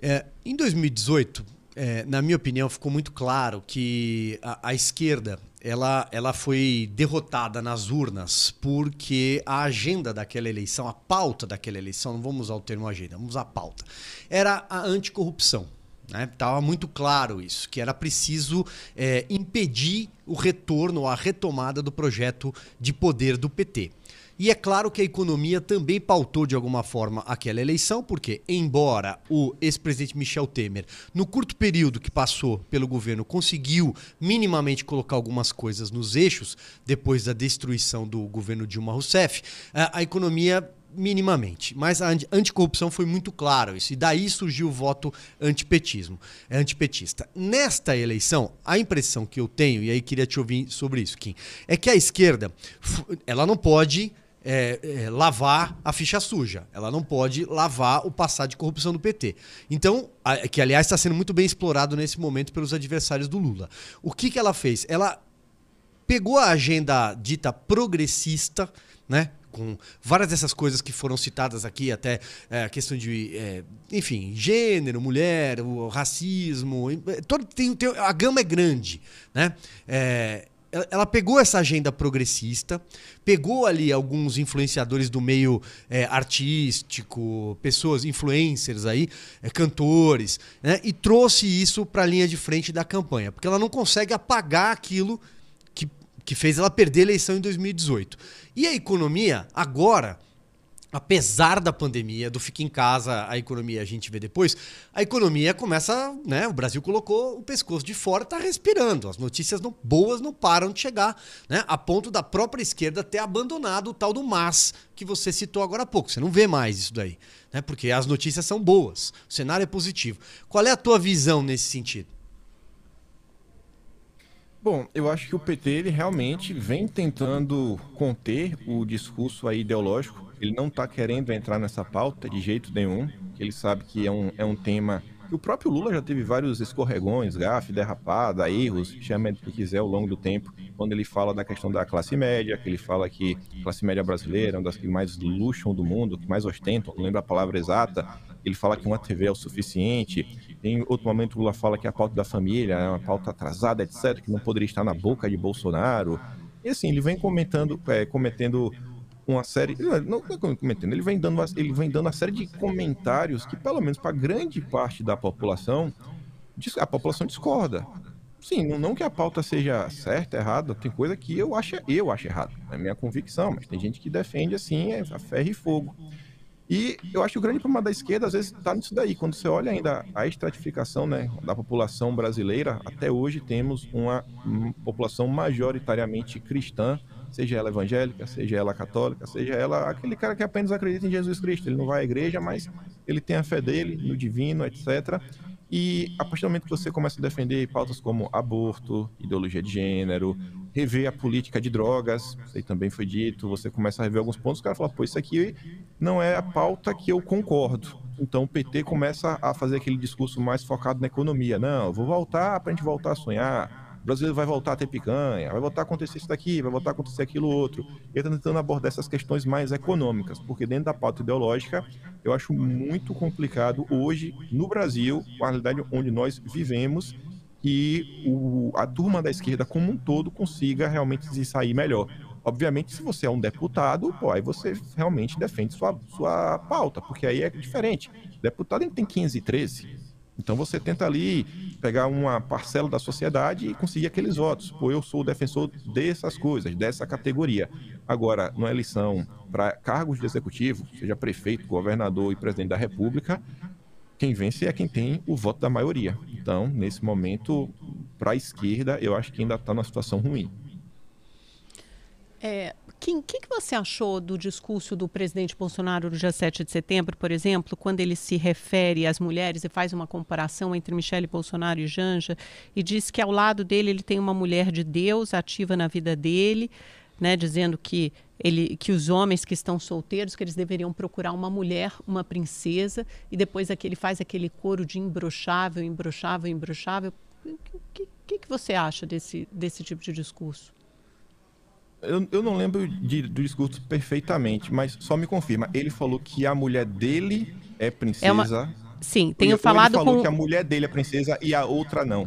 é, em 2018, é, na minha opinião, ficou muito claro que a, a esquerda ela, ela foi derrotada nas urnas porque a agenda daquela eleição, a pauta daquela eleição, não vamos usar o termo agenda, vamos usar a pauta, era a anticorrupção. Estava né? muito claro isso, que era preciso é, impedir o retorno, a retomada do projeto de poder do PT. E é claro que a economia também pautou de alguma forma aquela eleição, porque, embora o ex-presidente Michel Temer, no curto período que passou pelo governo, conseguiu minimamente colocar algumas coisas nos eixos, depois da destruição do governo Dilma Rousseff, a economia minimamente. Mas a anticorrupção foi muito claro isso. E daí surgiu o voto antipetismo, é antipetista. Nesta eleição, a impressão que eu tenho, e aí queria te ouvir sobre isso, Kim, é que a esquerda ela não pode é, é, lavar a ficha suja. Ela não pode lavar o passado de corrupção do PT. Então, a, que aliás está sendo muito bem explorado nesse momento pelos adversários do Lula. O que, que ela fez? Ela pegou a agenda dita progressista, né? Com várias dessas coisas que foram citadas aqui, até é, a questão de, é, enfim, gênero, mulher, o racismo, todo, tem, tem, a gama é grande, né? É, ela pegou essa agenda progressista, pegou ali alguns influenciadores do meio é, artístico, pessoas, influencers aí, é, cantores, né, e trouxe isso para a linha de frente da campanha, porque ela não consegue apagar aquilo que, que fez ela perder a eleição em 2018. E a economia, agora, apesar da pandemia, do fica em casa, a economia a gente vê depois, a economia começa, né? O Brasil colocou o pescoço de fora, está respirando. As notícias não, boas não param de chegar, né? A ponto da própria esquerda ter abandonado o tal do MAS que você citou agora há pouco. Você não vê mais isso daí, né? Porque as notícias são boas, o cenário é positivo. Qual é a tua visão nesse sentido? Bom, eu acho que o PT ele realmente vem tentando conter o discurso aí ideológico. Ele não está querendo entrar nessa pauta de jeito nenhum, ele sabe que é um, é um tema que o próprio Lula já teve vários escorregões, gafe, derrapada, erros, chama do que quiser ao longo do tempo, quando ele fala da questão da classe média, que ele fala que a classe média brasileira é uma das que mais luxam do mundo, que mais ostentam, não lembro a palavra exata, ele fala que uma TV é o suficiente, em outro momento Lula fala que a pauta da família é uma pauta atrasada, etc., que não poderia estar na boca de Bolsonaro, e assim, ele vem comentando, é, cometendo uma série. Não, não é ele vem dando, ele vem dando uma série de comentários que, pelo menos para grande parte da população, a população discorda. Sim, não, que a pauta seja certa, errada, tem coisa que eu acho, eu acho errado, é minha convicção, mas tem gente que defende assim, é a ferro e fogo. E eu acho que o grande problema da esquerda, às vezes, está nisso daí. Quando você olha ainda a estratificação né, da população brasileira, até hoje temos uma, população majoritariamente cristã, seja ela evangélica, seja ela católica, seja ela aquele cara que apenas acredita em Jesus Cristo. Ele não vai à igreja, mas ele tem a fé dele no divino, etc. E a partir do momento que você começa a defender pautas como aborto, ideologia de gênero, rever a política de drogas, isso aí também foi dito, você começa a rever alguns pontos, o cara fala, pô, isso aqui não é a pauta que eu concordo. Então o PT começa a fazer aquele discurso mais focado na economia. Não, vou voltar para a gente voltar a sonhar o brasileiro vai voltar a ter picanha, vai voltar a acontecer isso daqui, vai voltar a acontecer aquilo outro. Ele está tentando abordar essas questões mais econômicas, porque dentro da pauta ideológica, eu acho muito complicado hoje, no Brasil, a realidade onde nós vivemos, que o, a turma da esquerda como um todo consiga realmente se sair melhor. Obviamente, se você é um deputado, pô, aí você realmente defende sua, sua pauta, porque aí é diferente. Deputado ele tem 15 e 13. Então você tenta ali pegar uma parcela da sociedade e conseguir aqueles votos. Pô, eu sou defensor dessas coisas, dessa categoria. Agora, numa eleição para cargos de executivo, seja prefeito, governador e presidente da República, quem vence é quem tem o voto da maioria. Então, nesse momento, para a esquerda, eu acho que ainda está numa situação ruim. É, Kim, o que, que, você achou do discurso do presidente Bolsonaro no dia 7 de setembro, por exemplo, quando ele se refere às mulheres e faz uma comparação entre Michele Bolsonaro e Janja e diz que ao lado dele ele tem uma mulher de Deus ativa na vida dele, né, dizendo que ele, que os homens que estão solteiros que eles deveriam procurar uma mulher, uma princesa e depois aquele ele faz aquele coro de imbrochável, imbrochável, imbrochável. O que, que, que você acha desse, desse tipo de discurso? Eu, eu não lembro de, do discurso perfeitamente, mas só me confirma. Ele falou que a mulher dele é princesa. É uma... Sim, tenho falado ele falou com... que a mulher dele é princesa e a outra não.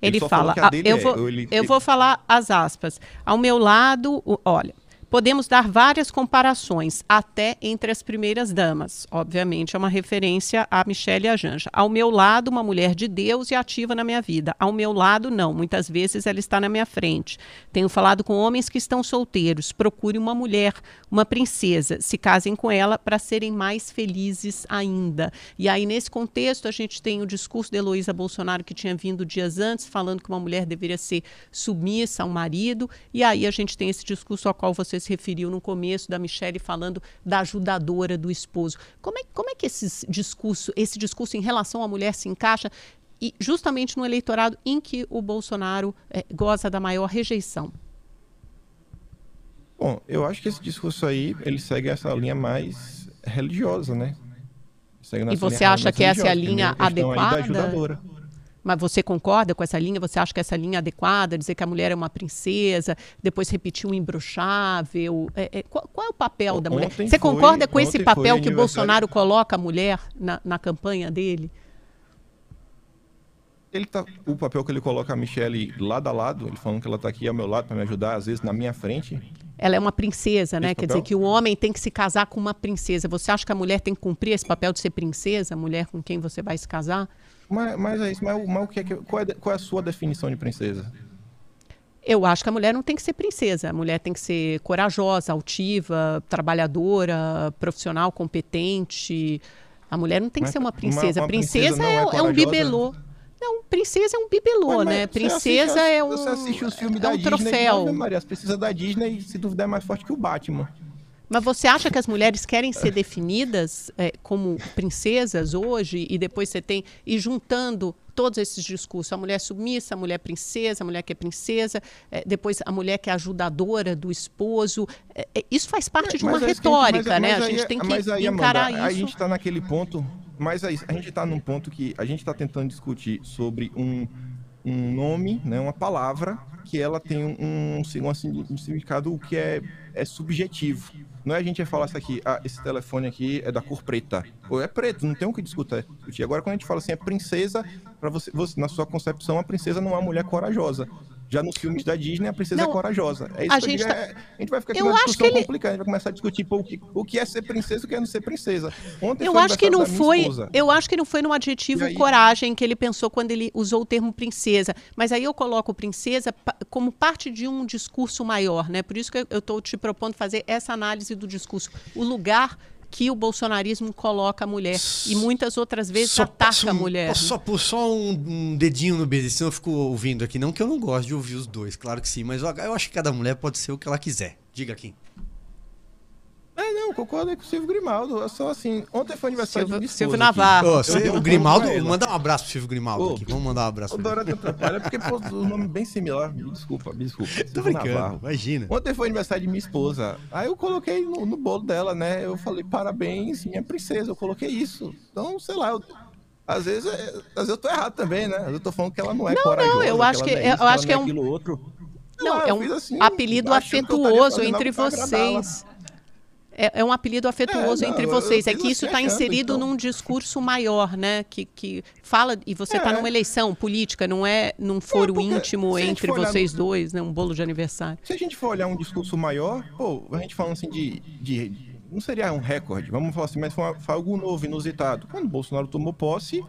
Ele, ele fala, eu, vou, é, ele... eu vou falar as aspas. Ao meu lado, olha, Podemos dar várias comparações, até entre as primeiras damas. Obviamente, é uma referência a Michelle e a Janja. Ao meu lado, uma mulher de Deus e ativa na minha vida. Ao meu lado, não. Muitas vezes ela está na minha frente. Tenho falado com homens que estão solteiros. Procure uma mulher, uma princesa. Se casem com ela para serem mais felizes ainda. E aí, nesse contexto, a gente tem o discurso de Heloísa Bolsonaro, que tinha vindo dias antes, falando que uma mulher deveria ser submissa ao marido. E aí a gente tem esse discurso ao qual vocês se referiu no começo da Michelle falando da ajudadora do esposo. Como é, como é que esse discurso, esse discurso em relação à mulher se encaixa e justamente no eleitorado em que o Bolsonaro é, goza da maior rejeição? Bom, eu acho que esse discurso aí ele segue essa linha mais religiosa, né? e você acha que essa é a linha adequada? Mas você concorda com essa linha? Você acha que essa linha é adequada? Dizer que a mulher é uma princesa, depois repetir um imbrochável. É, é, qual, qual, é o papel da mulher? Você concorda com esse papel que o Bolsonaro coloca a mulher na, na campanha dele? ele tá, o papel que ele coloca a Michelle lado a lado, ele falando que ela está aqui ao meu lado para me ajudar, às vezes na minha frente. Ela é uma princesa, né? Quer dizer que o homem tem que se casar com uma princesa. Você acha que a mulher tem que cumprir esse papel de ser princesa, a mulher com quem você vai se casar? Mas, mas é isso, mas, mas o que é que, qual, é, qual é a sua definição de princesa? Eu acho que a mulher não tem que ser princesa. A mulher tem que ser corajosa, altiva, trabalhadora, profissional, competente. A mulher não tem que mas, ser uma princesa. Uma, uma princesa, princesa é, é, é, um bibelô. Não, princesa é um bibelô, mas, né? Princesa assiste, é um. Você assiste os filmes é da um Disney, troféu. Maria, as princesas da Disney, se duvidar, é mais forte que o Batman. Mas você acha que as mulheres querem ser definidas é, como princesas hoje e depois você tem e juntando todos esses discursos, a mulher submissa, a mulher princesa, a mulher que é princesa, é, depois a mulher que é ajudadora do esposo, é, é isso faz parte de uma retórica, né? a gente tem que mas aí, encarar Amanda, isso. A gente está naquele ponto, mas aí, a gente está num ponto que a gente está tentando discutir sobre um, um nome, né, uma palavra que ela tem um, um, um significado que é, é subjetivo. Não é a gente falar isso aqui, ah, esse telefone aqui é da cor preta. Ou é preto, não tem o que discutir. Agora, quando a gente fala assim, é princesa, para você, você, na sua concepção, a princesa não é uma mulher corajosa. Já nos filmes da Disney, a princesa é não, é corajosa. É isso a, gente tá... é, a gente vai ficar aqui uma discussão ele... complicada. A gente vai começar a discutir pô, o, que, o que é ser princesa e o que é não ser princesa. Ontem eu acho que não foi. Eu acho que não foi no adjetivo aí... coragem que ele pensou quando ele usou o termo princesa. Mas aí eu coloco princesa como parte de um discurso maior, né? Por isso que eu estou te propondo fazer essa análise do discurso. O lugar que o bolsonarismo coloca a mulher. E muitas outras vezes só ataca a mulher. Só, por só um, um, dedinho no BD, senão eu fico ouvindo aqui. Não que eu não gosto de ouvir os dois, claro que sim, mas eu, eu acho que cada mulher pode ser o que ela quiser. Diga aqui. É, não, concordo com o Silvio Grimaldo. É só assim, ontem foi aniversário Silvio, de Silvio Navarro. Oh, o Grimaldo, manda um abraço pro Silvio Grimaldo oh, aqui. Vamos mandar um abraço. O Dorado atrapalha, porque pô, o nome bem similar. Me desculpa, me desculpa. Silvio Tô brincando, Navarro. imagina. Ontem foi aniversário de minha esposa. Aí eu coloquei no, no, bolo dela, né? Eu falei, parabéns, minha princesa. Eu coloquei isso. Então, sei lá, eu, Às vezes, é, às vezes eu tô errado também, né? Eu tô falando que ela não é não, corajosa. Não, eu acho que, é eu acho que é um outro. Não, não é um assim, apelido afetuoso entre vocês. É, é, um apelido afetuoso é, não, entre vocês. É que isso está inserido então. num discurso maior, né? Que, que fala. E você está é. numa eleição política, não é num foro íntimo entre vocês dois, né? Um bolo de aniversário. Se a gente for olhar um discurso maior, pô, a gente falando assim de, de não seria um recorde, vamos falar assim, mas foi, foi algo novo, inusitado. Quando Bolsonaro tomou posse,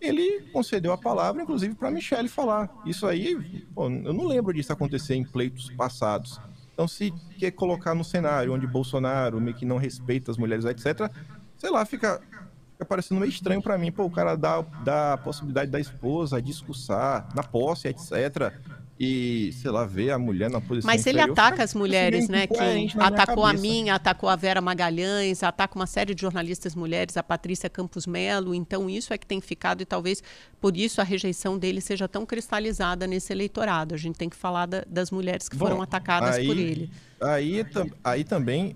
ele concedeu a palavra, inclusive, para Michele falar. Isso aí, pô, eu não lembro disso acontecer em pleitos passados. Então, se quer colocar no cenário onde Bolsonaro meio que não respeita as mulheres, etc., sei lá, fica, fica parecendo meio estranho para mim. Pô, o cara dá, dá a possibilidade da esposa discursar na posse, etc e, sei lá, ver a mulher na posição Mas ele ataca as mulheres, né? Que atacou a mim, atacou a Vera Magalhães, ataca uma série de jornalistas mulheres, a Patrícia Campos Melo. Então, isso é que tem ficado e talvez por isso a rejeição dele seja tão cristalizada nesse eleitorado. A gente tem que falar da, das mulheres que Bom, foram atacadas aí, por ele. Aí, aí também,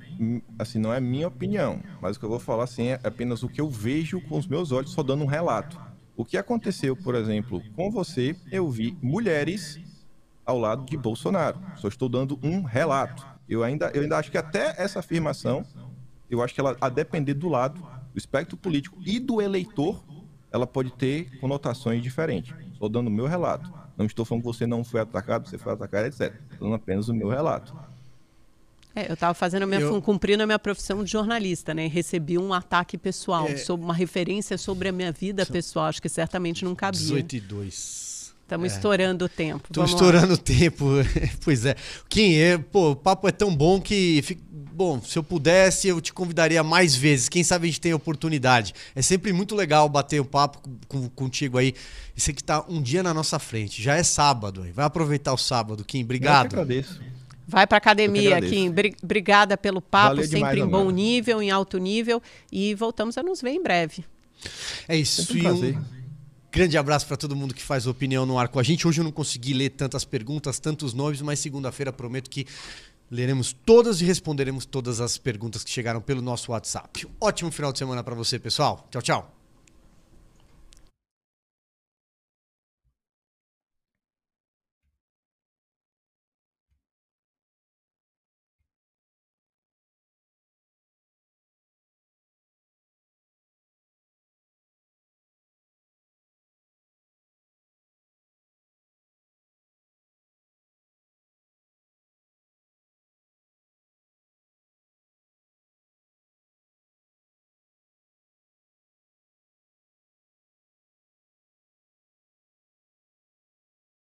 assim, não é minha opinião, mas o que eu vou falar assim é apenas o que eu vejo com os meus olhos, só dando um relato. O que aconteceu, por exemplo, com você, eu vi mulheres ao lado de Bolsonaro. Só estou dando um relato. Eu ainda, eu ainda acho que até essa afirmação, eu acho que ela, a depender do lado, do espectro político e do eleitor, ela pode ter conotações diferentes. Estou dando o meu relato. Não estou falando que você não foi atacado, você foi atacado, etc. Estou dando apenas o meu relato. É, eu estava fazendo a minha, eu... cumprindo a minha profissão de jornalista, né? Recebi um ataque pessoal, é... sobre uma referência sobre a minha vida São... pessoal. Acho que certamente não cabia. 18 e 2. Estamos é. estourando o tempo. Estou estourando o tempo. pois é. Kim, é, pô, o papo é tão bom que. Bom, se eu pudesse, eu te convidaria mais vezes. Quem sabe a gente tem oportunidade. É sempre muito legal bater o um papo com, contigo aí. Isso aqui está um dia na nossa frente. Já é sábado. Vai aproveitar o sábado, Kim. Obrigado. Eu que agradeço. Vai para academia, Kim. Obrigada pelo papo, Valeu sempre demais, em bom nível, em alto nível. E voltamos a nos ver em breve. É isso. Sempre um prazer. Grande abraço para todo mundo que faz opinião no ar com a gente. Hoje eu não consegui ler tantas perguntas, tantos nomes, mas segunda-feira prometo que leremos todas e responderemos todas as perguntas que chegaram pelo nosso WhatsApp. Ótimo final de semana para você, pessoal. Tchau, tchau.